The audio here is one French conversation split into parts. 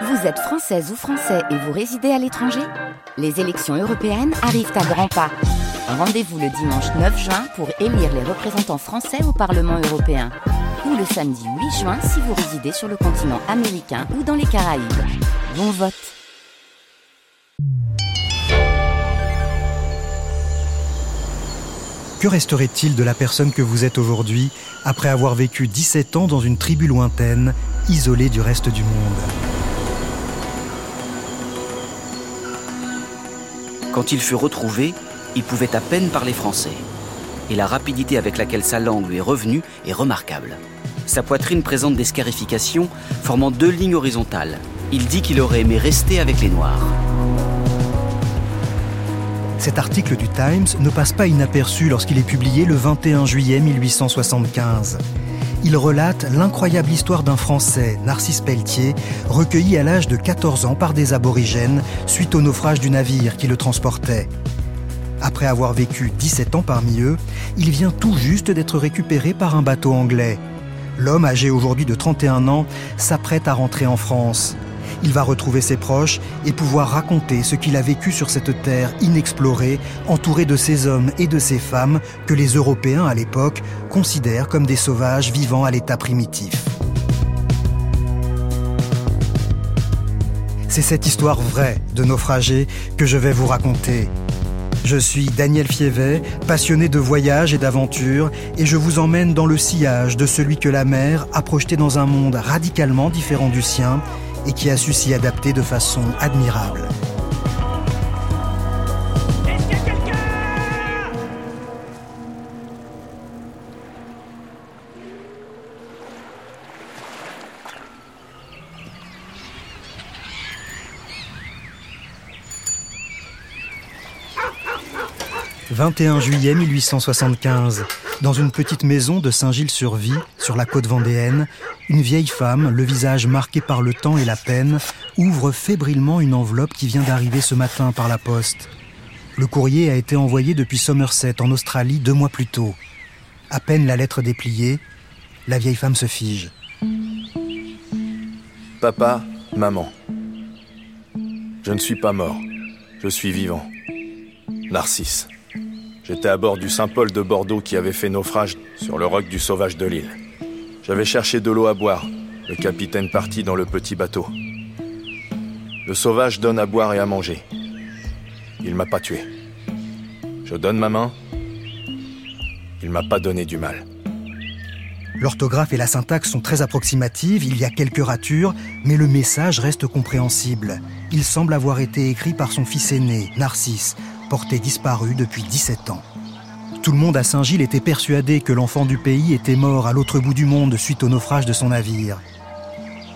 Vous êtes française ou français et vous résidez à l'étranger Les élections européennes arrivent à grands pas. Rendez-vous le dimanche 9 juin pour élire les représentants français au Parlement européen. Ou le samedi 8 juin si vous résidez sur le continent américain ou dans les Caraïbes. Bon vote Que resterait-il de la personne que vous êtes aujourd'hui après avoir vécu 17 ans dans une tribu lointaine, isolée du reste du monde? Quand il fut retrouvé, il pouvait à peine parler français. Et la rapidité avec laquelle sa langue lui est revenue est remarquable. Sa poitrine présente des scarifications formant deux lignes horizontales. Il dit qu'il aurait aimé rester avec les Noirs. Cet article du Times ne passe pas inaperçu lorsqu'il est publié le 21 juillet 1875 il relate l'incroyable histoire d'un Français, Narcisse Pelletier, recueilli à l'âge de 14 ans par des aborigènes suite au naufrage du navire qui le transportait. Après avoir vécu 17 ans parmi eux, il vient tout juste d'être récupéré par un bateau anglais. L'homme, âgé aujourd'hui de 31 ans, s'apprête à rentrer en France il va retrouver ses proches et pouvoir raconter ce qu'il a vécu sur cette terre inexplorée, entourée de ces hommes et de ces femmes que les Européens à l'époque considèrent comme des sauvages vivant à l'état primitif. C'est cette histoire vraie de naufragés que je vais vous raconter. Je suis Daniel Fievet, passionné de voyage et d'aventure, et je vous emmène dans le sillage de celui que la mer a projeté dans un monde radicalement différent du sien et qui a su s'y adapter de façon admirable. 21 juillet 1875. Dans une petite maison de Saint-Gilles-sur-Vie, sur la côte vendéenne, une vieille femme, le visage marqué par le temps et la peine, ouvre fébrilement une enveloppe qui vient d'arriver ce matin par la poste. Le courrier a été envoyé depuis Somerset, en Australie, deux mois plus tôt. À peine la lettre dépliée, la vieille femme se fige. Papa, maman. Je ne suis pas mort. Je suis vivant. Narcisse. J'étais à bord du Saint-Paul de Bordeaux qui avait fait naufrage sur le roc du Sauvage de l'île. J'avais cherché de l'eau à boire. Le capitaine partit dans le petit bateau. Le sauvage donne à boire et à manger. Il m'a pas tué. Je donne ma main. Il m'a pas donné du mal. L'orthographe et la syntaxe sont très approximatives, il y a quelques ratures, mais le message reste compréhensible. Il semble avoir été écrit par son fils aîné, Narcisse, disparu depuis 17 ans. Tout le monde à Saint-Gilles était persuadé que l'enfant du pays était mort à l'autre bout du monde suite au naufrage de son navire.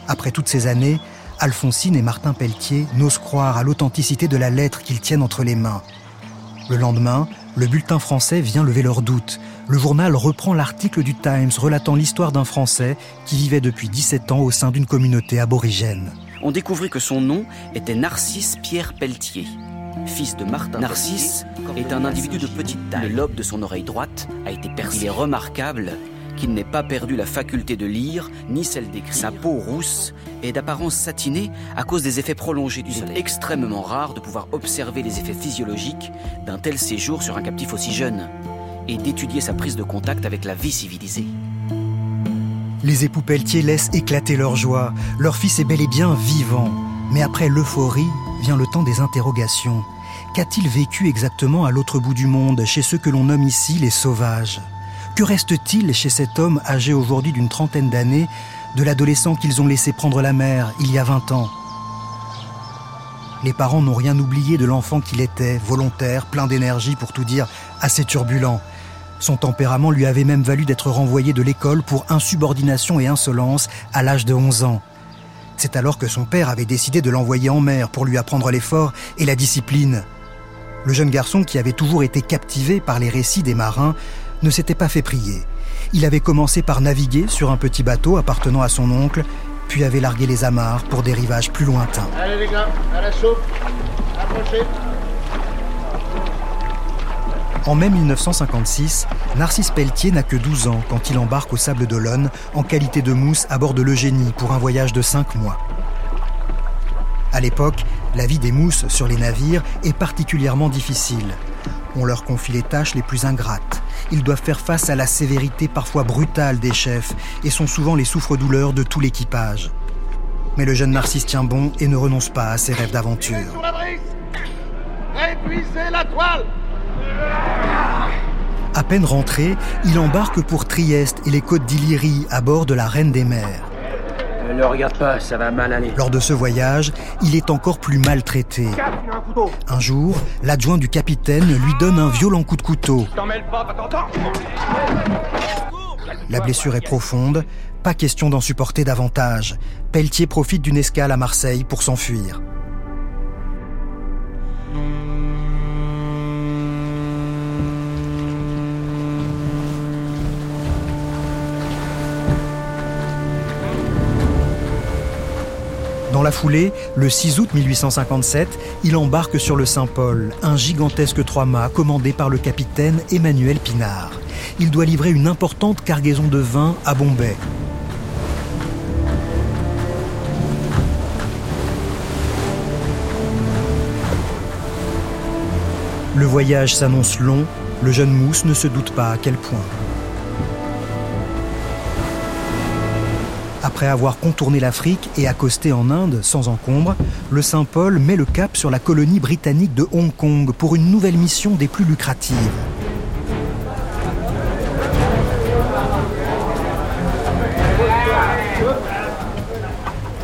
Après toutes ces années, Alphonsine et Martin Pelletier n'osent croire à l'authenticité de la lettre qu'ils tiennent entre les mains. Le lendemain, le bulletin français vient lever leurs doutes. Le journal reprend l'article du Times relatant l'histoire d'un Français qui vivait depuis 17 ans au sein d'une communauté aborigène. On découvrit que son nom était Narcisse Pierre Pelletier fils de Martin. Narcisse est un individu de petite taille. Le lobe de son oreille droite a été percé. Il est remarquable qu'il n'ait pas perdu la faculté de lire, ni celle d'écrire. Sa peau rousse est d'apparence satinée à cause des effets prolongés du soleil. Il est extrêmement rare de pouvoir observer les effets physiologiques d'un tel séjour sur un captif aussi jeune et d'étudier sa prise de contact avec la vie civilisée. Les époux Pelletier laissent éclater leur joie. Leur fils est bel et bien vivant. Mais après l'euphorie vient le temps des interrogations. Qu'a-t-il vécu exactement à l'autre bout du monde, chez ceux que l'on nomme ici les sauvages? Que reste-t-il chez cet homme âgé aujourd'hui d'une trentaine d'années, de l'adolescent qu'ils ont laissé prendre la mer il y a 20 ans? Les parents n'ont rien oublié de l'enfant qu'il était, volontaire, plein d'énergie pour tout dire, assez turbulent. Son tempérament lui avait même valu d'être renvoyé de l'école pour insubordination et insolence à l'âge de 11 ans. C'est alors que son père avait décidé de l'envoyer en mer pour lui apprendre l'effort et la discipline. Le jeune garçon, qui avait toujours été captivé par les récits des marins, ne s'était pas fait prier. Il avait commencé par naviguer sur un petit bateau appartenant à son oncle, puis avait largué les amarres pour des rivages plus lointains. Allez les gars, à la approchez. En mai 1956, Narcisse Pelletier n'a que 12 ans quand il embarque au Sable d'Olonne en qualité de mousse à bord de l'Eugénie pour un voyage de 5 mois. À l'époque, la vie des mousses sur les navires est particulièrement difficile. On leur confie les tâches les plus ingrates. Ils doivent faire face à la sévérité parfois brutale des chefs et sont souvent les souffres-douleurs de tout l'équipage. Mais le jeune Narcisse tient bon et ne renonce pas à ses rêves d'aventure. À peine rentré, il embarque pour Trieste et les côtes d'Illyrie à bord de la Reine des Mers. Ne le regarde pas, ça va mal aller. Lors de ce voyage, il est encore plus maltraité. Un jour, l'adjoint du capitaine lui donne un violent coup de couteau. La blessure est profonde, pas question d'en supporter davantage. Pelletier profite d'une escale à Marseille pour s'enfuir. Dans la foulée, le 6 août 1857, il embarque sur le Saint-Paul, un gigantesque trois-mâts commandé par le capitaine Emmanuel Pinard. Il doit livrer une importante cargaison de vin à Bombay. Le voyage s'annonce long, le jeune Mousse ne se doute pas à quel point. Après avoir contourné l'Afrique et accosté en Inde sans encombre, le Saint-Paul met le cap sur la colonie britannique de Hong Kong pour une nouvelle mission des plus lucratives.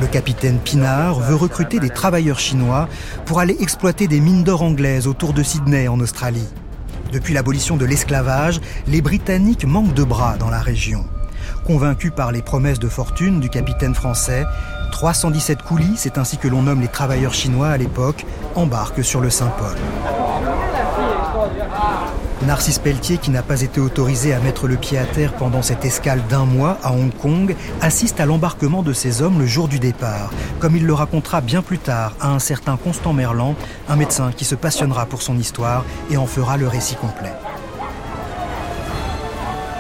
Le capitaine Pinard veut recruter des travailleurs chinois pour aller exploiter des mines d'or anglaises autour de Sydney en Australie. Depuis l'abolition de l'esclavage, les Britanniques manquent de bras dans la région. Convaincu par les promesses de fortune du capitaine français, 317 coulis, c'est ainsi que l'on nomme les travailleurs chinois à l'époque, embarquent sur le Saint-Paul. Narcisse Pelletier, qui n'a pas été autorisé à mettre le pied à terre pendant cette escale d'un mois à Hong Kong, assiste à l'embarquement de ces hommes le jour du départ, comme il le racontera bien plus tard à un certain Constant Merland, un médecin qui se passionnera pour son histoire et en fera le récit complet.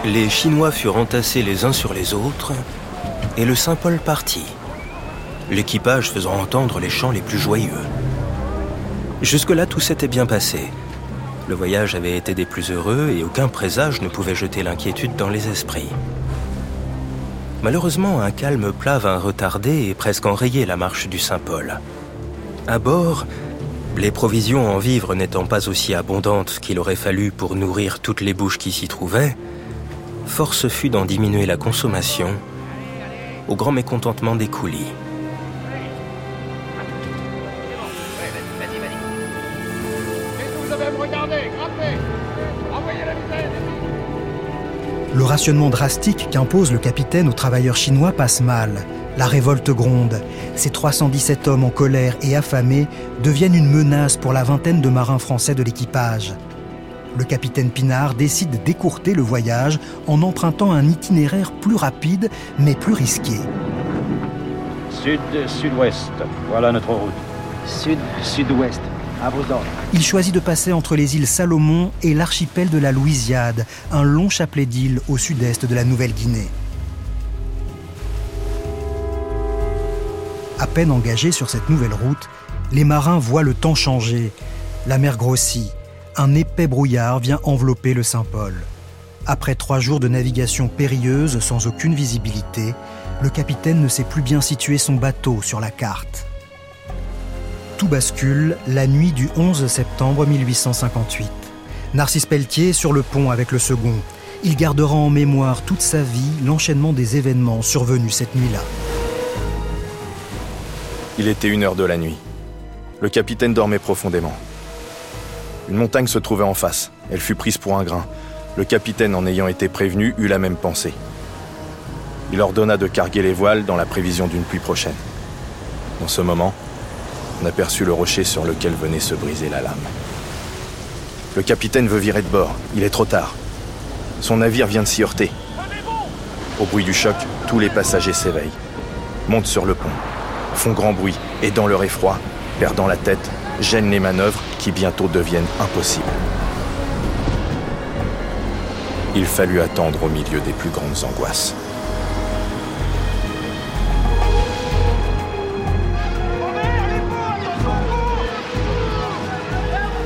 Les Chinois furent entassés les uns sur les autres et le Saint-Paul partit, l'équipage faisant entendre les chants les plus joyeux. Jusque-là, tout s'était bien passé. Le voyage avait été des plus heureux et aucun présage ne pouvait jeter l'inquiétude dans les esprits. Malheureusement, un calme plat vint retarder et presque enrayer la marche du Saint-Paul. À bord, les provisions en vivres n'étant pas aussi abondantes qu'il aurait fallu pour nourrir toutes les bouches qui s'y trouvaient, force fut d'en diminuer la consommation, au grand mécontentement des coulis. Le rationnement drastique qu'impose le capitaine aux travailleurs chinois passe mal. La révolte gronde. Ces 317 hommes en colère et affamés deviennent une menace pour la vingtaine de marins français de l'équipage le capitaine Pinard décide d'écourter le voyage en empruntant un itinéraire plus rapide mais plus risqué. Sud-sud-ouest, voilà notre route. Sud-sud-ouest, à vos ordres. Il choisit de passer entre les îles Salomon et l'archipel de la Louisiade, un long chapelet d'îles au sud-est de la Nouvelle-Guinée. À peine engagés sur cette nouvelle route, les marins voient le temps changer. La mer grossit, un épais brouillard vient envelopper le Saint-Paul. Après trois jours de navigation périlleuse sans aucune visibilité, le capitaine ne sait plus bien situer son bateau sur la carte. Tout bascule la nuit du 11 septembre 1858. Narcisse Pelletier sur le pont avec le second. Il gardera en mémoire toute sa vie l'enchaînement des événements survenus cette nuit-là. Il était une heure de la nuit. Le capitaine dormait profondément. Une montagne se trouvait en face. Elle fut prise pour un grain. Le capitaine, en ayant été prévenu, eut la même pensée. Il ordonna de carguer les voiles dans la prévision d'une pluie prochaine. En ce moment, on aperçut le rocher sur lequel venait se briser la lame. Le capitaine veut virer de bord. Il est trop tard. Son navire vient de s'y heurter. Au bruit du choc, tous les passagers s'éveillent, montent sur le pont, font grand bruit et dans leur effroi, perdant la tête, gênent les manœuvres qui bientôt deviennent impossibles. Il fallut attendre au milieu des plus grandes angoisses.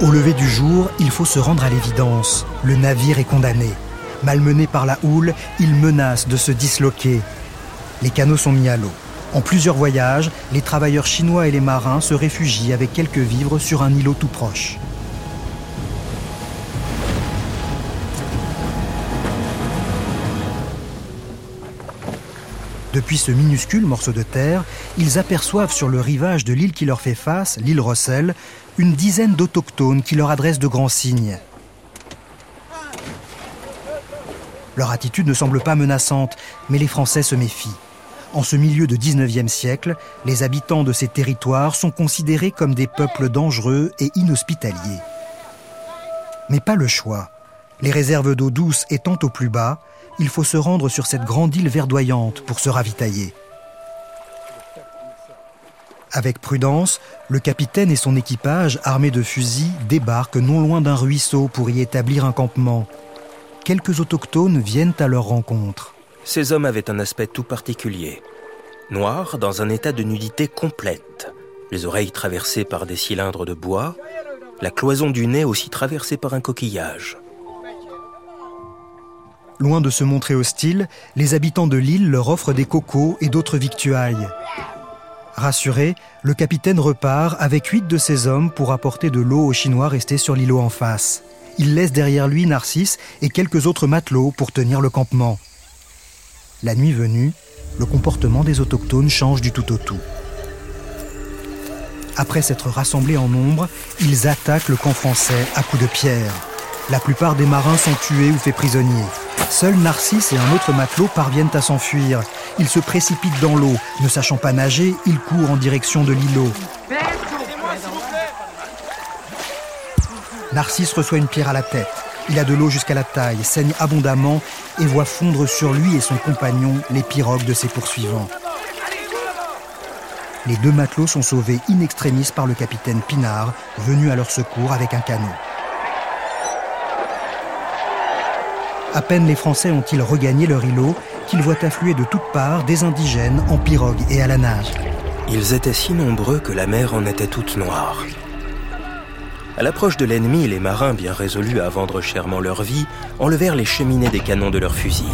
Au lever du jour, il faut se rendre à l'évidence. Le navire est condamné. Malmené par la houle, il menace de se disloquer. Les canaux sont mis à l'eau. En plusieurs voyages, les travailleurs chinois et les marins se réfugient avec quelques vivres sur un îlot tout proche. Depuis ce minuscule morceau de terre, ils aperçoivent sur le rivage de l'île qui leur fait face, l'île Rossel, une dizaine d'autochtones qui leur adressent de grands signes. Leur attitude ne semble pas menaçante, mais les Français se méfient. En ce milieu de 19e siècle, les habitants de ces territoires sont considérés comme des peuples dangereux et inhospitaliers. Mais pas le choix. Les réserves d'eau douce étant au plus bas, il faut se rendre sur cette grande île verdoyante pour se ravitailler. Avec prudence, le capitaine et son équipage, armés de fusils, débarquent non loin d'un ruisseau pour y établir un campement. Quelques autochtones viennent à leur rencontre. Ces hommes avaient un aspect tout particulier. Noirs, dans un état de nudité complète, les oreilles traversées par des cylindres de bois, la cloison du nez aussi traversée par un coquillage. Loin de se montrer hostiles, les habitants de l'île leur offrent des cocos et d'autres victuailles. Rassuré, le capitaine repart avec huit de ses hommes pour apporter de l'eau aux Chinois restés sur l'îlot en face. Il laisse derrière lui Narcisse et quelques autres matelots pour tenir le campement. La nuit venue, le comportement des autochtones change du tout au tout. Après s'être rassemblés en nombre, ils attaquent le camp français à coups de pierre. La plupart des marins sont tués ou faits prisonniers. Seuls Narcisse et un autre matelot parviennent à s'enfuir. Ils se précipitent dans l'eau. Ne sachant pas nager, ils courent en direction de l'îlot. Narcisse reçoit une pierre à la tête. Il a de l'eau jusqu'à la taille, saigne abondamment et voit fondre sur lui et son compagnon les pirogues de ses poursuivants. Les deux matelots sont sauvés in extremis par le capitaine Pinard, venu à leur secours avec un canot. À peine les Français ont-ils regagné leur îlot qu'ils voient affluer de toutes parts des indigènes en pirogue et à la nage. Ils étaient si nombreux que la mer en était toute noire. À l'approche de l'ennemi, les marins, bien résolus à vendre chèrement leur vie, enlevèrent les cheminées des canons de leurs fusils.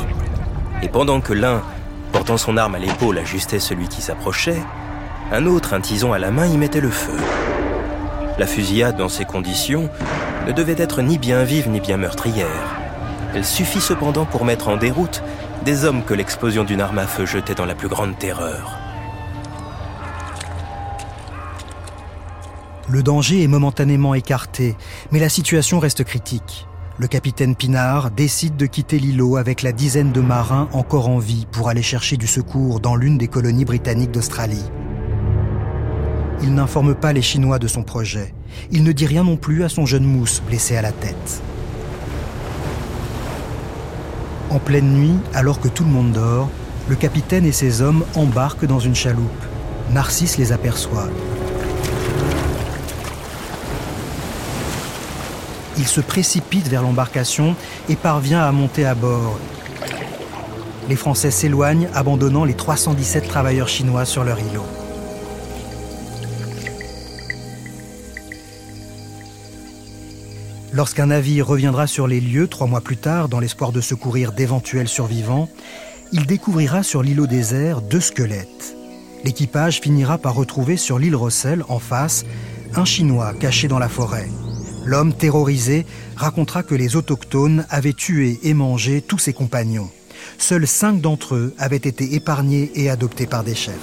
Et pendant que l'un, portant son arme à l'épaule, ajustait celui qui s'approchait, un autre, un tison à la main, y mettait le feu. La fusillade, dans ces conditions, ne devait être ni bien vive ni bien meurtrière. Elle suffit cependant pour mettre en déroute des hommes que l'explosion d'une arme à feu jetait dans la plus grande terreur. Le danger est momentanément écarté, mais la situation reste critique. Le capitaine Pinard décide de quitter l'îlot avec la dizaine de marins encore en vie pour aller chercher du secours dans l'une des colonies britanniques d'Australie. Il n'informe pas les Chinois de son projet. Il ne dit rien non plus à son jeune mousse blessé à la tête. En pleine nuit, alors que tout le monde dort, le capitaine et ses hommes embarquent dans une chaloupe. Narcisse les aperçoit. Il se précipite vers l'embarcation et parvient à monter à bord. Les Français s'éloignent, abandonnant les 317 travailleurs chinois sur leur îlot. Lorsqu'un navire reviendra sur les lieux trois mois plus tard, dans l'espoir de secourir d'éventuels survivants, il découvrira sur l'îlot désert deux squelettes. L'équipage finira par retrouver sur l'île Rossel, en face, un Chinois caché dans la forêt. L'homme terrorisé racontera que les autochtones avaient tué et mangé tous ses compagnons. Seuls cinq d'entre eux avaient été épargnés et adoptés par des chefs.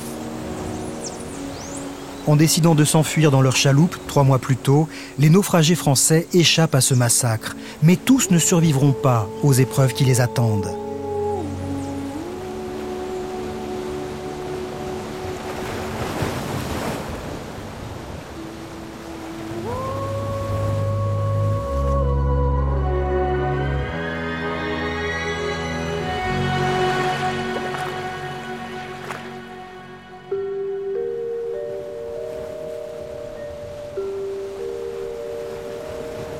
En décidant de s'enfuir dans leur chaloupe trois mois plus tôt, les naufragés français échappent à ce massacre, mais tous ne survivront pas aux épreuves qui les attendent.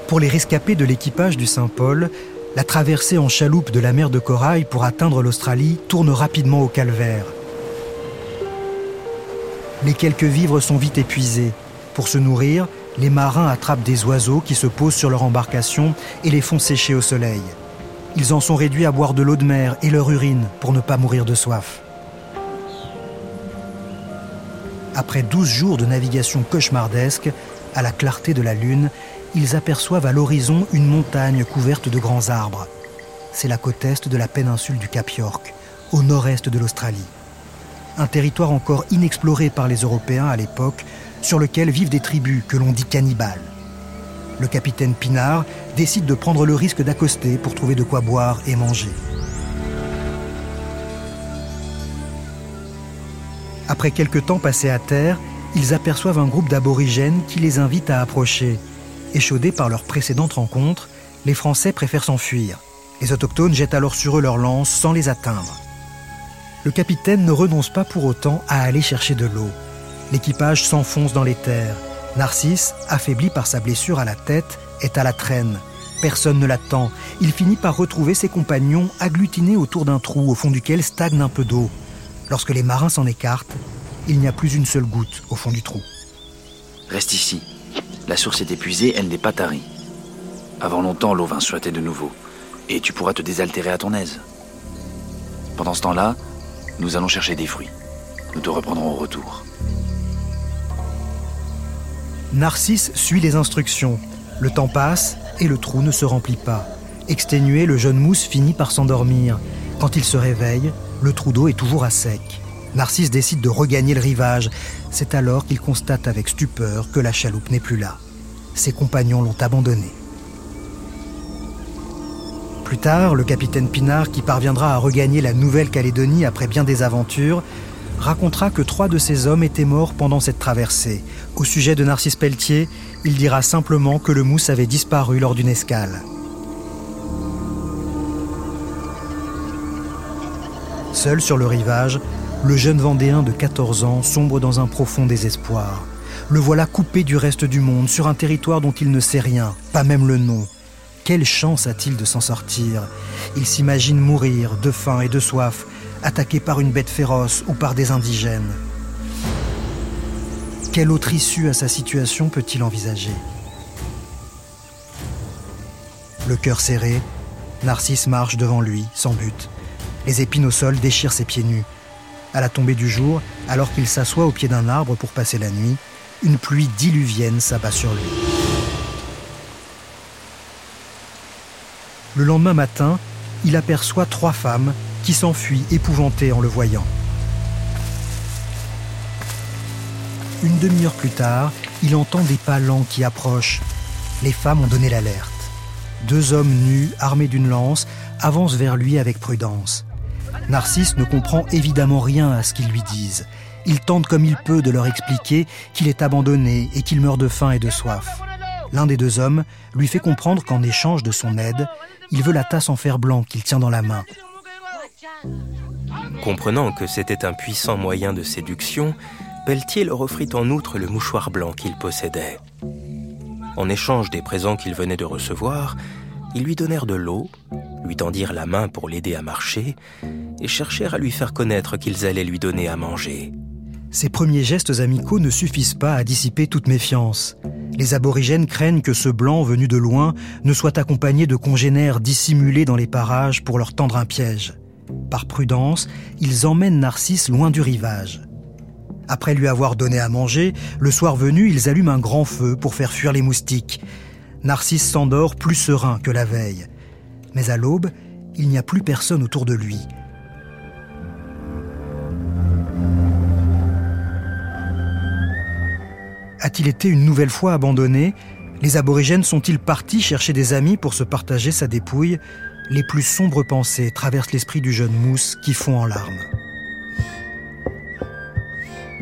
Pour les rescapés de l'équipage du Saint-Paul, la traversée en chaloupe de la mer de Corail pour atteindre l'Australie tourne rapidement au calvaire. Les quelques vivres sont vite épuisés. Pour se nourrir, les marins attrapent des oiseaux qui se posent sur leur embarcation et les font sécher au soleil. Ils en sont réduits à boire de l'eau de mer et leur urine pour ne pas mourir de soif. Après douze jours de navigation cauchemardesque, à la clarté de la lune, ils aperçoivent à l'horizon une montagne couverte de grands arbres. C'est la côte est de la péninsule du Cap York, au nord-est de l'Australie. Un territoire encore inexploré par les Européens à l'époque, sur lequel vivent des tribus que l'on dit cannibales. Le capitaine Pinard décide de prendre le risque d'accoster pour trouver de quoi boire et manger. Après quelques temps passés à terre, ils aperçoivent un groupe d'aborigènes qui les invite à approcher. Échaudés par leur précédente rencontre, les Français préfèrent s'enfuir. Les autochtones jettent alors sur eux leurs lances sans les atteindre. Le capitaine ne renonce pas pour autant à aller chercher de l'eau. L'équipage s'enfonce dans les terres. Narcisse, affaibli par sa blessure à la tête, est à la traîne. Personne ne l'attend. Il finit par retrouver ses compagnons agglutinés autour d'un trou au fond duquel stagne un peu d'eau. Lorsque les marins s'en écartent, il n'y a plus une seule goutte au fond du trou. Reste ici. La source est épuisée, elle n'est pas tarie. Avant longtemps, l'eau va suinter de nouveau, et tu pourras te désaltérer à ton aise. Pendant ce temps-là, nous allons chercher des fruits. Nous te reprendrons au retour. Narcisse suit les instructions. Le temps passe et le trou ne se remplit pas. Exténué, le jeune mousse finit par s'endormir. Quand il se réveille, le trou d'eau est toujours à sec. Narcisse décide de regagner le rivage. C'est alors qu'il constate avec stupeur que la chaloupe n'est plus là. Ses compagnons l'ont abandonnée. Plus tard, le capitaine Pinard, qui parviendra à regagner la Nouvelle-Calédonie après bien des aventures, racontera que trois de ses hommes étaient morts pendant cette traversée. Au sujet de Narcisse Pelletier, il dira simplement que le mousse avait disparu lors d'une escale. Seul sur le rivage, le jeune Vendéen de 14 ans sombre dans un profond désespoir. Le voilà coupé du reste du monde, sur un territoire dont il ne sait rien, pas même le nom. Quelle chance a-t-il de s'en sortir? Il s'imagine mourir de faim et de soif, attaqué par une bête féroce ou par des indigènes. Quelle autre issue à sa situation peut-il envisager? Le cœur serré, Narcisse marche devant lui, sans but. Les épines au sol déchirent ses pieds nus. À la tombée du jour, alors qu'il s'assoit au pied d'un arbre pour passer la nuit, une pluie diluvienne s'abat sur lui. Le lendemain matin, il aperçoit trois femmes qui s'enfuient épouvantées en le voyant. Une demi-heure plus tard, il entend des pas lents qui approchent. Les femmes ont donné l'alerte. Deux hommes nus, armés d'une lance, avancent vers lui avec prudence. Narcisse ne comprend évidemment rien à ce qu'ils lui disent. Il tente comme il peut de leur expliquer qu'il est abandonné et qu'il meurt de faim et de soif. L'un des deux hommes lui fait comprendre qu'en échange de son aide, il veut la tasse en fer blanc qu'il tient dans la main. Comprenant que c'était un puissant moyen de séduction, Pelletier leur offrit en outre le mouchoir blanc qu'il possédait. En échange des présents qu'il venait de recevoir, ils lui donnèrent de l'eau, lui tendirent la main pour l'aider à marcher et cherchèrent à lui faire connaître qu'ils allaient lui donner à manger. Ces premiers gestes amicaux ne suffisent pas à dissiper toute méfiance. Les aborigènes craignent que ce blanc venu de loin ne soit accompagné de congénères dissimulés dans les parages pour leur tendre un piège. Par prudence, ils emmènent Narcisse loin du rivage. Après lui avoir donné à manger, le soir venu, ils allument un grand feu pour faire fuir les moustiques. Narcisse s'endort plus serein que la veille. Mais à l'aube, il n'y a plus personne autour de lui. A-t-il été une nouvelle fois abandonné? Les aborigènes sont-ils partis chercher des amis pour se partager sa dépouille? Les plus sombres pensées traversent l'esprit du jeune mousse qui fond en larmes.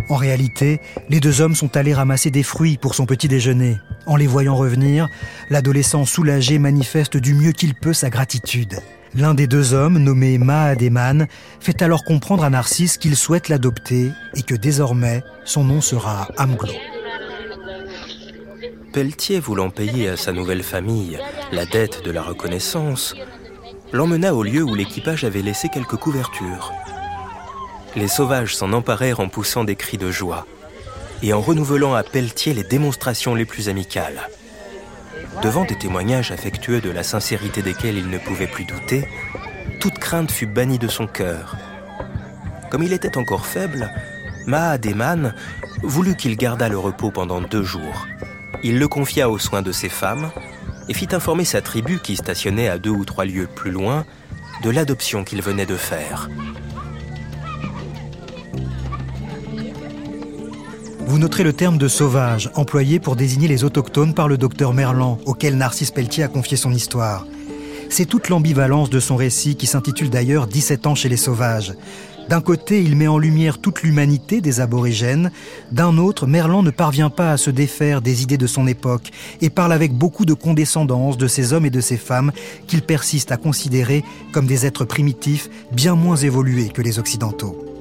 En réalité, les deux hommes sont allés ramasser des fruits pour son petit déjeuner. En les voyant revenir, l'adolescent soulagé manifeste du mieux qu'il peut sa gratitude. L'un des deux hommes, nommé Mahademan, fait alors comprendre à Narcisse qu'il souhaite l'adopter et que désormais son nom sera Amglo. Pelletier, voulant payer à sa nouvelle famille la dette de la reconnaissance, l'emmena au lieu où l'équipage avait laissé quelques couvertures. Les sauvages s'en emparèrent en poussant des cris de joie. et en renouvelant à Pelletier les démonstrations les plus amicales. Devant des témoignages affectueux de la sincérité desquels il ne pouvait plus douter, toute crainte fut bannie de son cœur. Comme il était encore faible, Mahademan voulut qu'il gardât le repos pendant deux jours. Il le confia aux soins de ses femmes et fit informer sa tribu qui stationnait à deux ou trois lieues plus loin de l'adoption qu'il venait de faire. Vous noterez le terme de sauvage, employé pour désigner les autochtones par le docteur Merlan, auquel Narcisse Pelletier a confié son histoire. C'est toute l'ambivalence de son récit qui s'intitule d'ailleurs 17 ans chez les sauvages. D'un côté, il met en lumière toute l'humanité des aborigènes, d'un autre, Merlan ne parvient pas à se défaire des idées de son époque et parle avec beaucoup de condescendance de ces hommes et de ces femmes qu'il persiste à considérer comme des êtres primitifs bien moins évolués que les Occidentaux.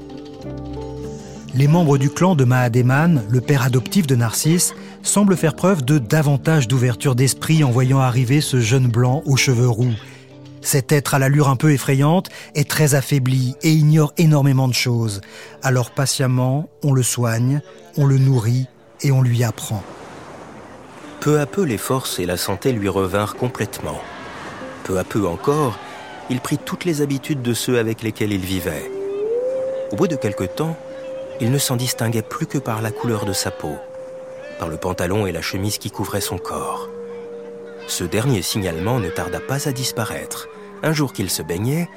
Les membres du clan de Mahademan, le père adoptif de Narcisse, semblent faire preuve de davantage d'ouverture d'esprit en voyant arriver ce jeune blanc aux cheveux roux. Cet être à l'allure un peu effrayante est très affaibli et ignore énormément de choses. Alors patiemment, on le soigne, on le nourrit et on lui apprend. Peu à peu, les forces et la santé lui revinrent complètement. Peu à peu encore, il prit toutes les habitudes de ceux avec lesquels il vivait. Au bout de quelque temps, il ne s'en distinguait plus que par la couleur de sa peau, par le pantalon et la chemise qui couvraient son corps. Ce dernier signalement ne tarda pas à disparaître. Un jour qu'il se baignait,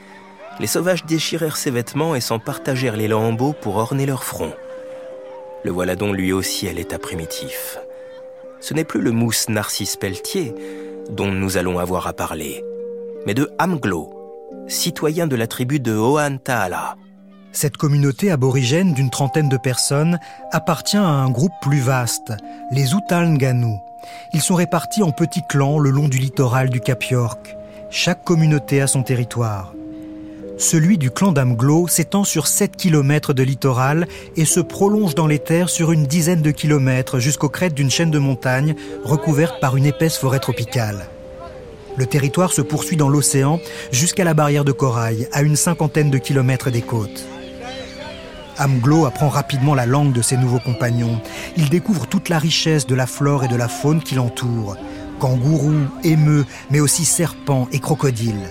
les sauvages déchirèrent ses vêtements et s'en partagèrent les lambeaux pour orner leur front. Le voilà donc lui aussi à l'état primitif. Ce n'est plus le mousse Narcisse Pelletier dont nous allons avoir à parler, mais de Amglo, citoyen de la tribu de Oantaala, cette communauté aborigène d'une trentaine de personnes appartient à un groupe plus vaste, les Utalnganu. Ils sont répartis en petits clans le long du littoral du Cap York. Chaque communauté a son territoire. Celui du clan d'Amglo s'étend sur 7 km de littoral et se prolonge dans les terres sur une dizaine de kilomètres jusqu'aux crêtes d'une chaîne de montagnes recouverte par une épaisse forêt tropicale. Le territoire se poursuit dans l'océan jusqu'à la barrière de corail, à une cinquantaine de kilomètres des côtes. Amglo apprend rapidement la langue de ses nouveaux compagnons. Il découvre toute la richesse de la flore et de la faune qui l'entoure. Kangourous, émeux, mais aussi serpents et crocodiles.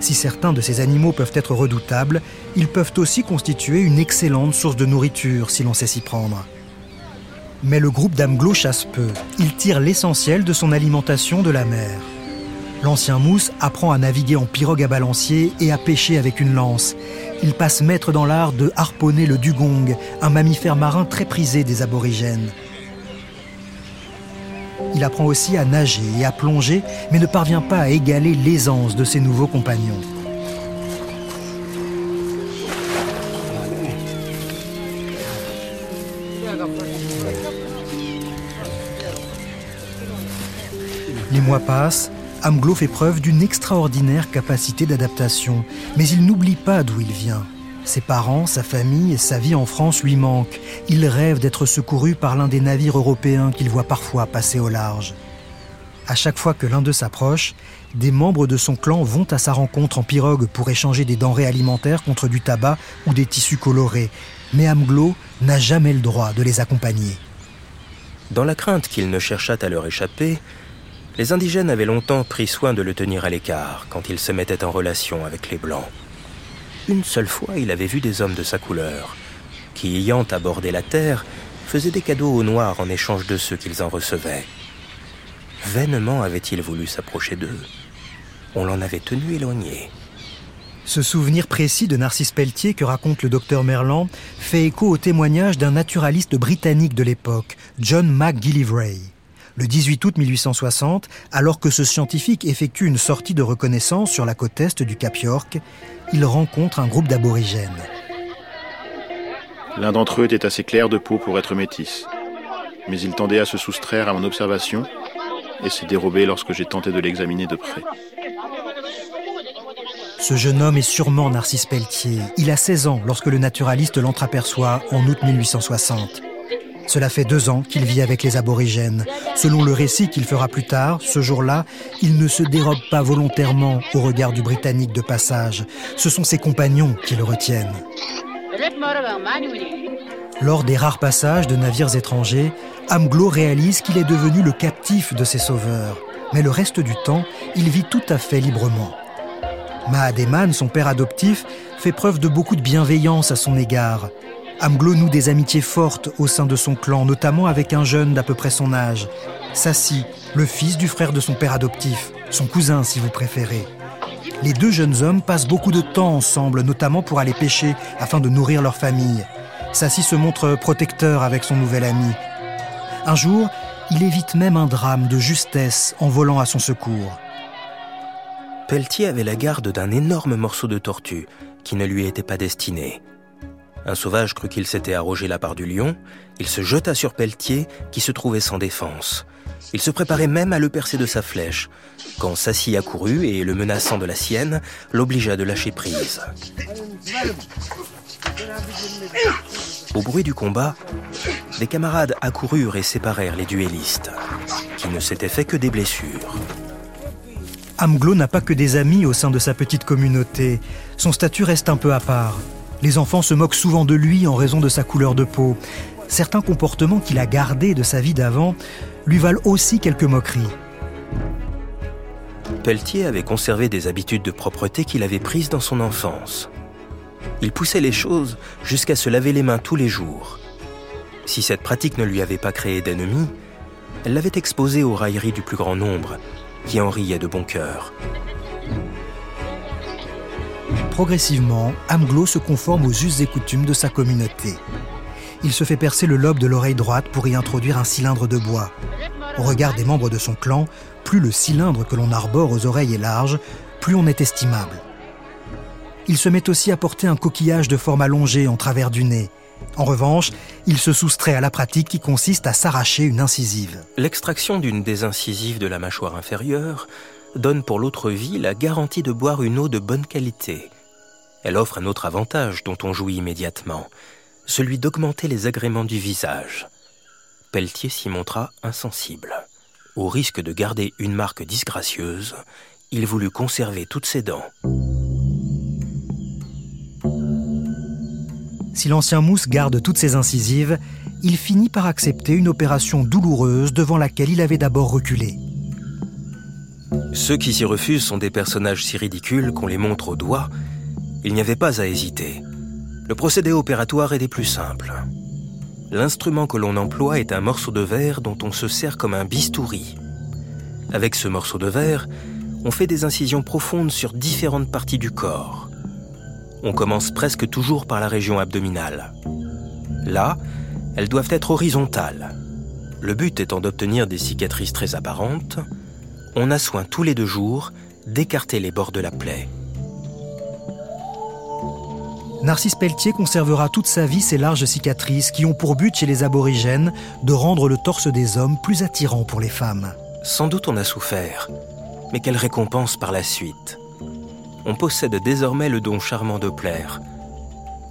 Si certains de ces animaux peuvent être redoutables, ils peuvent aussi constituer une excellente source de nourriture si l'on sait s'y prendre. Mais le groupe d'Amglo chasse peu. Il tire l'essentiel de son alimentation de la mer. L'ancien mousse apprend à naviguer en pirogue à balancier et à pêcher avec une lance. Il passe maître dans l'art de harponner le dugong, un mammifère marin très prisé des aborigènes. Il apprend aussi à nager et à plonger, mais ne parvient pas à égaler l'aisance de ses nouveaux compagnons. Les mois passent Amglo fait preuve d'une extraordinaire capacité d'adaptation, mais il n'oublie pas d'où il vient. Ses parents, sa famille et sa vie en France lui manquent. Il rêve d'être secouru par l'un des navires européens qu'il voit parfois passer au large. À chaque fois que l'un d'eux s'approche, des membres de son clan vont à sa rencontre en pirogue pour échanger des denrées alimentaires contre du tabac ou des tissus colorés. Mais Amglo n'a jamais le droit de les accompagner. Dans la crainte qu'il ne cherchât à leur échapper, les indigènes avaient longtemps pris soin de le tenir à l'écart quand il se mettait en relation avec les Blancs. Une seule fois, il avait vu des hommes de sa couleur, qui, ayant abordé la terre, faisaient des cadeaux aux Noirs en échange de ceux qu'ils en recevaient. Vainement avait-il voulu s'approcher d'eux. On l'en avait tenu éloigné. Ce souvenir précis de Narcisse Pelletier que raconte le docteur Merlan fait écho au témoignage d'un naturaliste britannique de l'époque, John McGillivray le 18 août 1860, alors que ce scientifique effectue une sortie de reconnaissance sur la côte est du Cap York, il rencontre un groupe d'aborigènes. L'un d'entre eux était assez clair de peau pour être métis, mais il tendait à se soustraire à mon observation et s'est dérobé lorsque j'ai tenté de l'examiner de près. Ce jeune homme est sûrement Narcisse Pelletier. Il a 16 ans lorsque le naturaliste l'entreaperçoit en août 1860. Cela fait deux ans qu'il vit avec les aborigènes. Selon le récit qu'il fera plus tard, ce jour-là, il ne se dérobe pas volontairement au regard du Britannique de passage. Ce sont ses compagnons qui le retiennent. Lors des rares passages de navires étrangers, Amglo réalise qu'il est devenu le captif de ses sauveurs. Mais le reste du temps, il vit tout à fait librement. Mahademan, son père adoptif, fait preuve de beaucoup de bienveillance à son égard. Amglo noue des amitiés fortes au sein de son clan, notamment avec un jeune d'à peu près son âge, Sassi, le fils du frère de son père adoptif, son cousin si vous préférez. Les deux jeunes hommes passent beaucoup de temps ensemble, notamment pour aller pêcher afin de nourrir leur famille. Sassi se montre protecteur avec son nouvel ami. Un jour, il évite même un drame de justesse en volant à son secours. Pelletier avait la garde d'un énorme morceau de tortue qui ne lui était pas destiné. Un sauvage crut qu'il s'était arrogé la part du lion, il se jeta sur Pelletier qui se trouvait sans défense. Il se préparait même à le percer de sa flèche, quand Sassy accourut et, le menaçant de la sienne, l'obligea de lâcher prise. Au bruit du combat, des camarades accoururent et séparèrent les duellistes, qui ne s'étaient fait que des blessures. Amglo n'a pas que des amis au sein de sa petite communauté. Son statut reste un peu à part. Les enfants se moquent souvent de lui en raison de sa couleur de peau. Certains comportements qu'il a gardés de sa vie d'avant lui valent aussi quelques moqueries. Pelletier avait conservé des habitudes de propreté qu'il avait prises dans son enfance. Il poussait les choses jusqu'à se laver les mains tous les jours. Si cette pratique ne lui avait pas créé d'ennemis, elle l'avait exposé aux railleries du plus grand nombre, qui en riait de bon cœur. Progressivement, Amglo se conforme aux us et coutumes de sa communauté. Il se fait percer le lobe de l'oreille droite pour y introduire un cylindre de bois. Au regard des membres de son clan, plus le cylindre que l'on arbore aux oreilles est large, plus on est estimable. Il se met aussi à porter un coquillage de forme allongée en travers du nez. En revanche, il se soustrait à la pratique qui consiste à s'arracher une incisive. L'extraction d'une des incisives de la mâchoire inférieure donne pour l'autre vie la garantie de boire une eau de bonne qualité. Elle offre un autre avantage dont on jouit immédiatement, celui d'augmenter les agréments du visage. Pelletier s'y montra insensible. Au risque de garder une marque disgracieuse, il voulut conserver toutes ses dents. Si l'ancien mousse garde toutes ses incisives, il finit par accepter une opération douloureuse devant laquelle il avait d'abord reculé. Ceux qui s'y refusent sont des personnages si ridicules qu'on les montre au doigt. Il n'y avait pas à hésiter. Le procédé opératoire est des plus simples. L'instrument que l'on emploie est un morceau de verre dont on se sert comme un bistouri. Avec ce morceau de verre, on fait des incisions profondes sur différentes parties du corps. On commence presque toujours par la région abdominale. Là, elles doivent être horizontales. Le but étant d'obtenir des cicatrices très apparentes, on a soin tous les deux jours d'écarter les bords de la plaie. Narcisse Pelletier conservera toute sa vie ces larges cicatrices qui ont pour but chez les aborigènes de rendre le torse des hommes plus attirant pour les femmes. Sans doute on a souffert, mais quelle récompense par la suite On possède désormais le don charmant de plaire.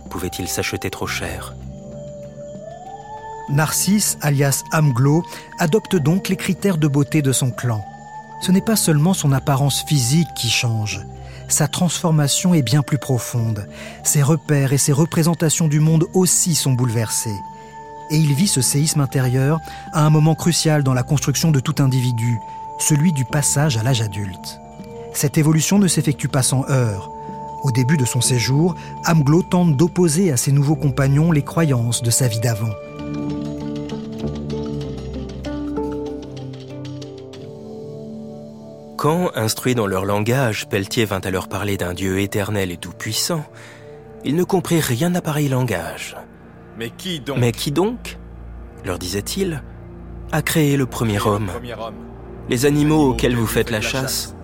Pouvait-il s'acheter trop cher? Narcisse, alias Amglo, adopte donc les critères de beauté de son clan. Ce n'est pas seulement son apparence physique qui change, sa transformation est bien plus profonde. Ses repères et ses représentations du monde aussi sont bouleversés. Et il vit ce séisme intérieur à un moment crucial dans la construction de tout individu, celui du passage à l'âge adulte. Cette évolution ne s'effectue pas sans heurts. Au début de son séjour, Amglo tente d'opposer à ses nouveaux compagnons les croyances de sa vie d'avant. Quand, instruit dans leur langage, Pelletier vint à leur parler d'un Dieu éternel et tout-puissant, ils ne comprirent rien à pareil langage. Mais qui donc Mais qui donc leur disait-il, a créé le premier homme Les animaux auxquels vous faites la chasse,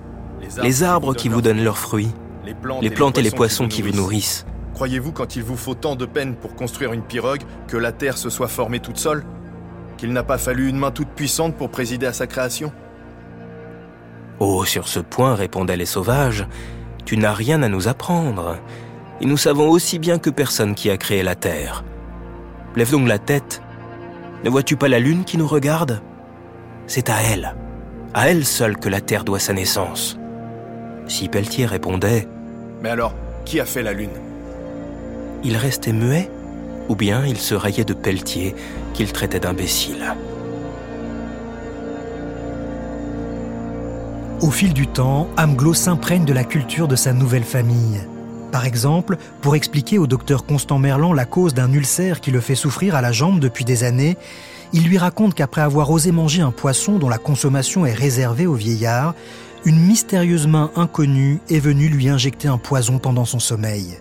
les arbres qui vous donnent leurs fruits, les plantes et les poissons qui vous nourrissent. Croyez-vous quand il vous faut tant de peine pour construire une pirogue que la Terre se soit formée toute seule Qu'il n'a pas fallu une main toute puissante pour présider à sa création? Oh, sur ce point, répondaient les sauvages, tu n'as rien à nous apprendre. Et nous savons aussi bien que personne qui a créé la Terre. Lève donc la tête. Ne vois-tu pas la Lune qui nous regarde? C'est à elle, à elle seule que la Terre doit sa naissance. Si Pelletier répondait Mais alors, qui a fait la Lune? Il restait muet, ou bien il se raillait de Pelletier qu'il traitait d'imbécile. Au fil du temps, Amglo s'imprègne de la culture de sa nouvelle famille. Par exemple, pour expliquer au docteur Constant Merlan la cause d'un ulcère qui le fait souffrir à la jambe depuis des années, il lui raconte qu'après avoir osé manger un poisson dont la consommation est réservée aux vieillards, une mystérieuse main inconnue est venue lui injecter un poison pendant son sommeil.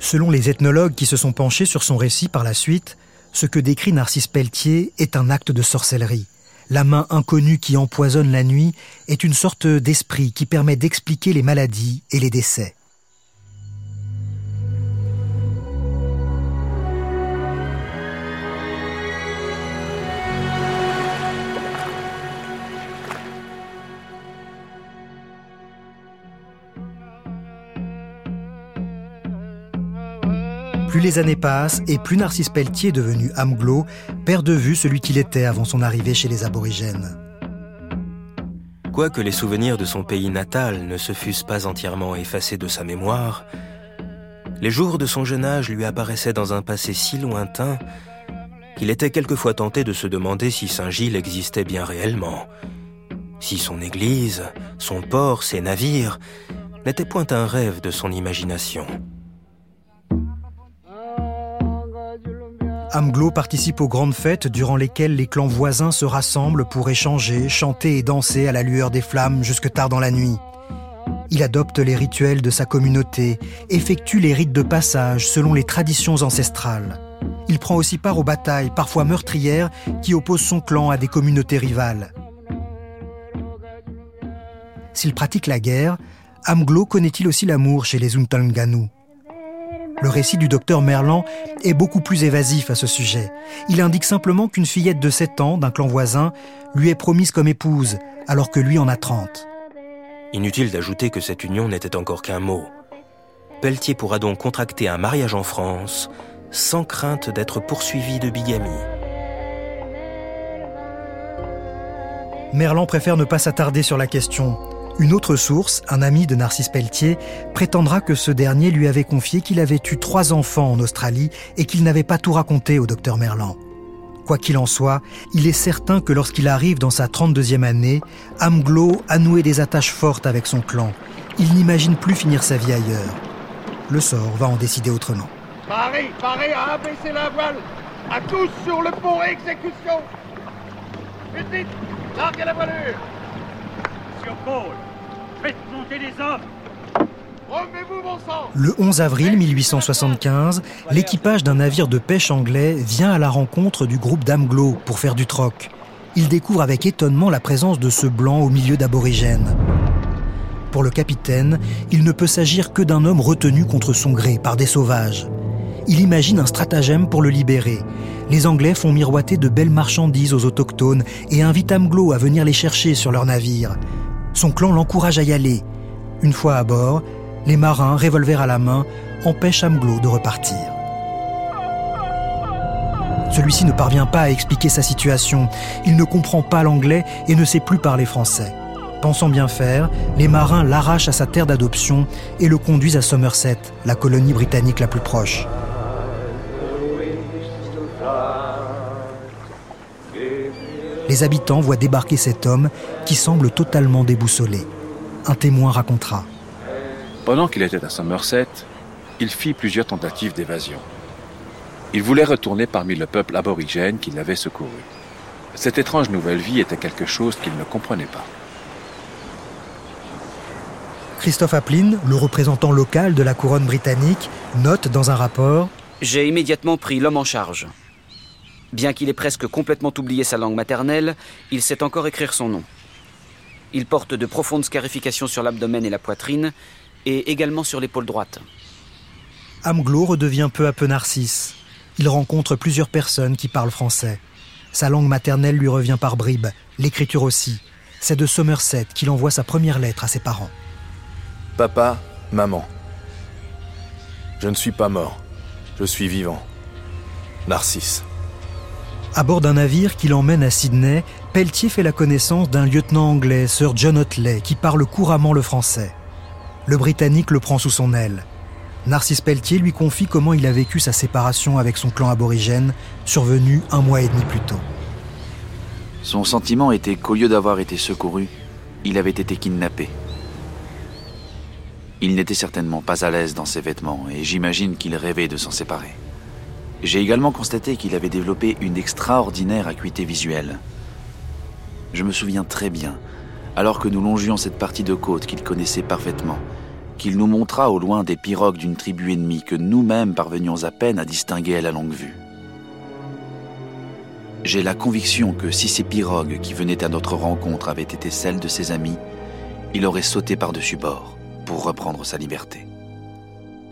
Selon les ethnologues qui se sont penchés sur son récit par la suite, ce que décrit Narcisse Pelletier est un acte de sorcellerie. La main inconnue qui empoisonne la nuit est une sorte d'esprit qui permet d'expliquer les maladies et les décès. Plus les années passent et plus Narcisse Pelletier, devenu Amglo, perd de vue celui qu'il était avant son arrivée chez les aborigènes. Quoique les souvenirs de son pays natal ne se fussent pas entièrement effacés de sa mémoire, les jours de son jeune âge lui apparaissaient dans un passé si lointain qu'il était quelquefois tenté de se demander si Saint-Gilles existait bien réellement, si son église, son port, ses navires n'étaient point un rêve de son imagination. Amglo participe aux grandes fêtes durant lesquelles les clans voisins se rassemblent pour échanger, chanter et danser à la lueur des flammes jusque tard dans la nuit. Il adopte les rituels de sa communauté, effectue les rites de passage selon les traditions ancestrales. Il prend aussi part aux batailles, parfois meurtrières, qui opposent son clan à des communautés rivales. S'il pratique la guerre, Amglo connaît-il aussi l'amour chez les Untanganu? Le récit du docteur Merlan est beaucoup plus évasif à ce sujet. Il indique simplement qu'une fillette de 7 ans d'un clan voisin lui est promise comme épouse, alors que lui en a 30. Inutile d'ajouter que cette union n'était encore qu'un mot. Pelletier pourra donc contracter un mariage en France sans crainte d'être poursuivi de bigamie. Merlan préfère ne pas s'attarder sur la question. Une autre source, un ami de Narcisse Pelletier, prétendra que ce dernier lui avait confié qu'il avait eu trois enfants en Australie et qu'il n'avait pas tout raconté au docteur Merlan. Quoi qu'il en soit, il est certain que lorsqu'il arrive dans sa 32e année, Amglo a noué des attaches fortes avec son clan. Il n'imagine plus finir sa vie ailleurs. Le sort va en décider autrement. Paris, Paris à la voile À tous sur le pont exécution Vite, larguez la voilure Le 11 avril 1875, l'équipage d'un navire de pêche anglais vient à la rencontre du groupe d'Amglo pour faire du troc. Il découvre avec étonnement la présence de ce blanc au milieu d'aborigènes. Pour le capitaine, il ne peut s'agir que d'un homme retenu contre son gré par des sauvages. Il imagine un stratagème pour le libérer. Les Anglais font miroiter de belles marchandises aux autochtones et invitent Amglo à venir les chercher sur leur navire. Son clan l'encourage à y aller. Une fois à bord, les marins, revolver à la main, empêchent Amglo de repartir. Celui-ci ne parvient pas à expliquer sa situation. Il ne comprend pas l'anglais et ne sait plus parler français. Pensant bien faire, les marins l'arrachent à sa terre d'adoption et le conduisent à Somerset, la colonie britannique la plus proche. Les habitants voient débarquer cet homme qui semble totalement déboussolé. Un témoin racontera. Pendant qu'il était à Somerset, il fit plusieurs tentatives d'évasion. Il voulait retourner parmi le peuple aborigène qui l'avait secouru. Cette étrange nouvelle vie était quelque chose qu'il ne comprenait pas. Christophe Applin, le représentant local de la couronne britannique, note dans un rapport J'ai immédiatement pris l'homme en charge. Bien qu'il ait presque complètement oublié sa langue maternelle, il sait encore écrire son nom. Il porte de profondes scarifications sur l'abdomen et la poitrine, et également sur l'épaule droite. Amglo redevient peu à peu narcisse. Il rencontre plusieurs personnes qui parlent français. Sa langue maternelle lui revient par bribes, l'écriture aussi. C'est de Somerset qu'il envoie sa première lettre à ses parents. Papa, maman. Je ne suis pas mort. Je suis vivant. Narcisse. À bord d'un navire qui l'emmène à Sydney, Pelletier fait la connaissance d'un lieutenant anglais, Sir John Otley, qui parle couramment le français. Le Britannique le prend sous son aile. Narcisse Pelletier lui confie comment il a vécu sa séparation avec son clan aborigène, survenu un mois et demi plus tôt. Son sentiment était qu'au lieu d'avoir été secouru, il avait été kidnappé. Il n'était certainement pas à l'aise dans ses vêtements et j'imagine qu'il rêvait de s'en séparer. J'ai également constaté qu'il avait développé une extraordinaire acuité visuelle. Je me souviens très bien, alors que nous longions cette partie de côte qu'il connaissait parfaitement, qu'il nous montra au loin des pirogues d'une tribu ennemie que nous-mêmes parvenions à peine à distinguer à la longue vue. J'ai la conviction que si ces pirogues qui venaient à notre rencontre avaient été celles de ses amis, il aurait sauté par-dessus bord pour reprendre sa liberté.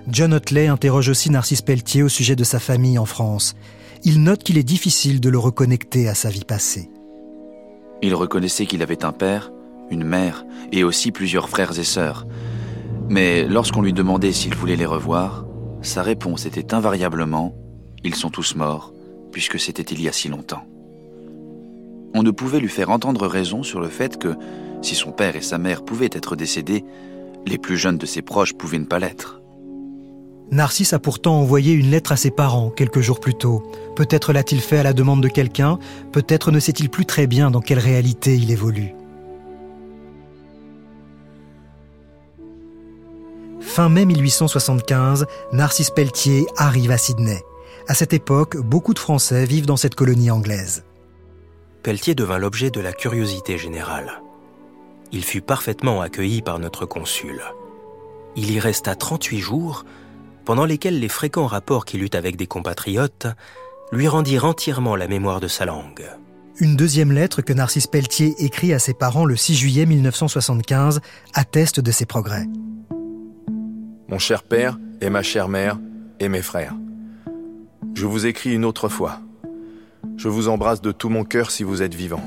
John Otley interroge aussi Narcisse Pelletier au sujet de sa famille en France. Il note qu'il est difficile de le reconnecter à sa vie passée. Il reconnaissait qu'il avait un père, une mère et aussi plusieurs frères et sœurs, mais lorsqu'on lui demandait s'il voulait les revoir, sa réponse était invariablement ⁇ Ils sont tous morts, puisque c'était il y a si longtemps. On ne pouvait lui faire entendre raison sur le fait que, si son père et sa mère pouvaient être décédés, les plus jeunes de ses proches pouvaient ne pas l'être. Narcisse a pourtant envoyé une lettre à ses parents quelques jours plus tôt. Peut-être l'a-t-il fait à la demande de quelqu'un, peut-être ne sait-il plus très bien dans quelle réalité il évolue. Fin mai 1875, Narcisse Pelletier arrive à Sydney. À cette époque, beaucoup de Français vivent dans cette colonie anglaise. Pelletier devint l'objet de la curiosité générale. Il fut parfaitement accueilli par notre consul. Il y resta 38 jours, pendant lesquels les fréquents rapports qu'il eut avec des compatriotes lui rendirent entièrement la mémoire de sa langue. Une deuxième lettre que Narcisse Pelletier écrit à ses parents le 6 juillet 1975 atteste de ses progrès mon cher père et ma chère mère et mes frères. Je vous écris une autre fois. Je vous embrasse de tout mon cœur si vous êtes vivant.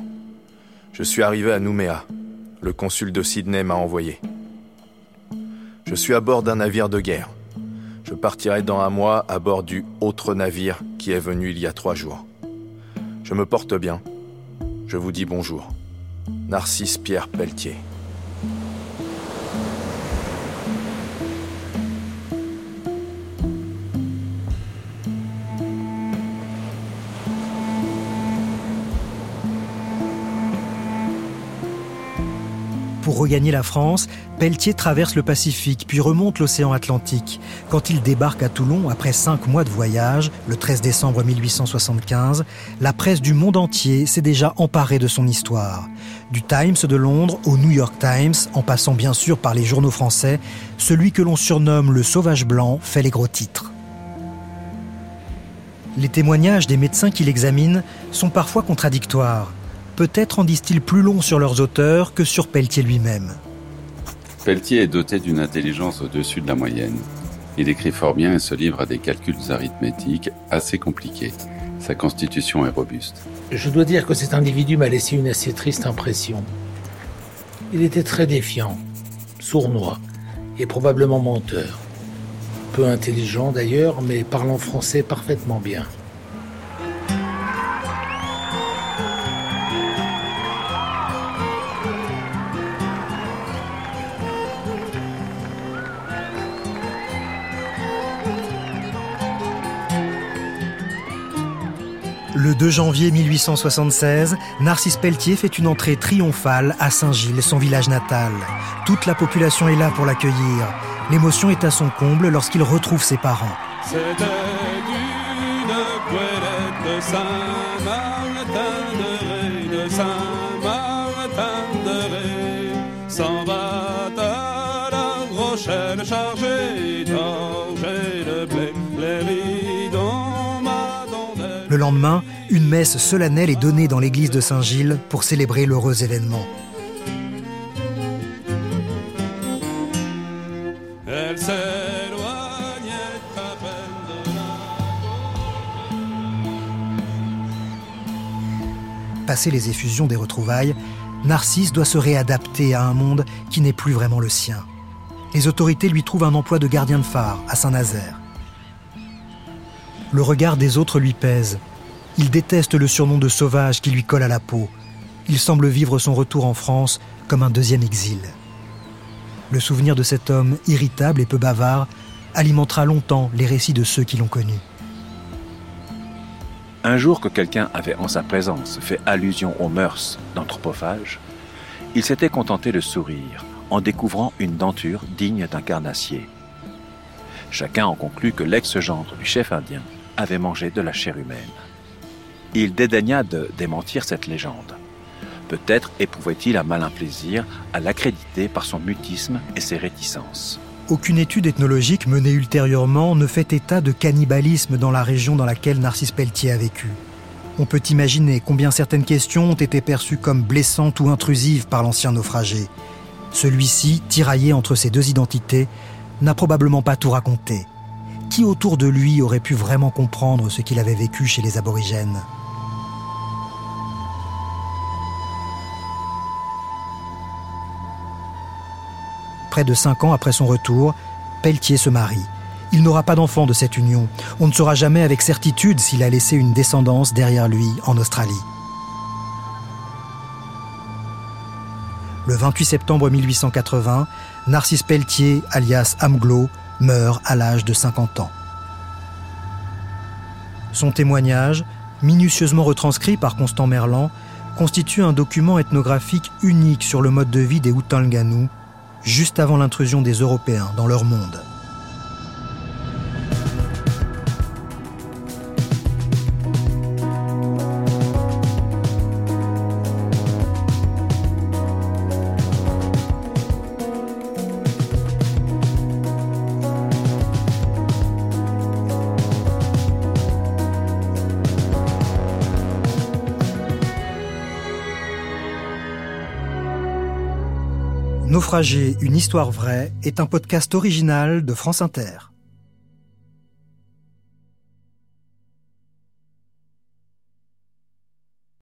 Je suis arrivé à Nouméa. Le consul de Sydney m'a envoyé. Je suis à bord d'un navire de guerre. Je partirai dans un mois à bord du autre navire qui est venu il y a trois jours. Je me porte bien. Je vous dis bonjour. Narcisse Pierre Pelletier. Pour regagner la France, Pelletier traverse le Pacifique puis remonte l'océan Atlantique. Quand il débarque à Toulon après cinq mois de voyage, le 13 décembre 1875, la presse du monde entier s'est déjà emparée de son histoire. Du Times de Londres au New York Times, en passant bien sûr par les journaux français, celui que l'on surnomme le sauvage blanc fait les gros titres. Les témoignages des médecins qui l'examinent sont parfois contradictoires peut-être en disent-ils plus long sur leurs auteurs que sur Pelletier lui-même. Pelletier est doté d'une intelligence au-dessus de la moyenne. Il écrit fort bien et se livre à des calculs arithmétiques assez compliqués. Sa constitution est robuste. Je dois dire que cet individu m'a laissé une assez triste impression. Il était très défiant, sournois et probablement menteur. Peu intelligent d'ailleurs, mais parlant français parfaitement bien. Le 2 janvier 1876, Narcisse Pelletier fait une entrée triomphale à Saint-Gilles, son village natal. Toute la population est là pour l'accueillir. L'émotion est à son comble lorsqu'il retrouve ses parents. Le lendemain, une messe solennelle est donnée dans l'église de Saint-Gilles pour célébrer l'heureux événement. Passé les effusions des retrouvailles, Narcisse doit se réadapter à un monde qui n'est plus vraiment le sien. Les autorités lui trouvent un emploi de gardien de phare à Saint-Nazaire. Le regard des autres lui pèse. Il déteste le surnom de sauvage qui lui colle à la peau. Il semble vivre son retour en France comme un deuxième exil. Le souvenir de cet homme irritable et peu bavard alimentera longtemps les récits de ceux qui l'ont connu. Un jour que quelqu'un avait en sa présence fait allusion aux mœurs d'anthropophage, il s'était contenté de sourire en découvrant une denture digne d'un carnassier. Chacun en conclut que l'ex-gendre du chef indien avait mangé de la chair humaine. Il dédaigna de démentir cette légende. Peut-être éprouvait-il un malin plaisir à l'accréditer par son mutisme et ses réticences. Aucune étude ethnologique menée ultérieurement ne fait état de cannibalisme dans la région dans laquelle Narcisse Pelletier a vécu. On peut imaginer combien certaines questions ont été perçues comme blessantes ou intrusives par l'ancien naufragé. Celui-ci, tiraillé entre ces deux identités, n'a probablement pas tout raconté. Qui autour de lui aurait pu vraiment comprendre ce qu'il avait vécu chez les aborigènes? Près de cinq ans après son retour, Pelletier se marie. Il n'aura pas d'enfant de cette union. On ne saura jamais avec certitude s'il a laissé une descendance derrière lui en Australie. Le 28 septembre 1880, Narcisse Pelletier, alias Amglo, meurt à l'âge de 50 ans. Son témoignage, minutieusement retranscrit par Constant Merlan, constitue un document ethnographique unique sur le mode de vie des Outanganou, juste avant l'intrusion des Européens dans leur monde. Naufragé, une histoire vraie est un podcast original de France Inter.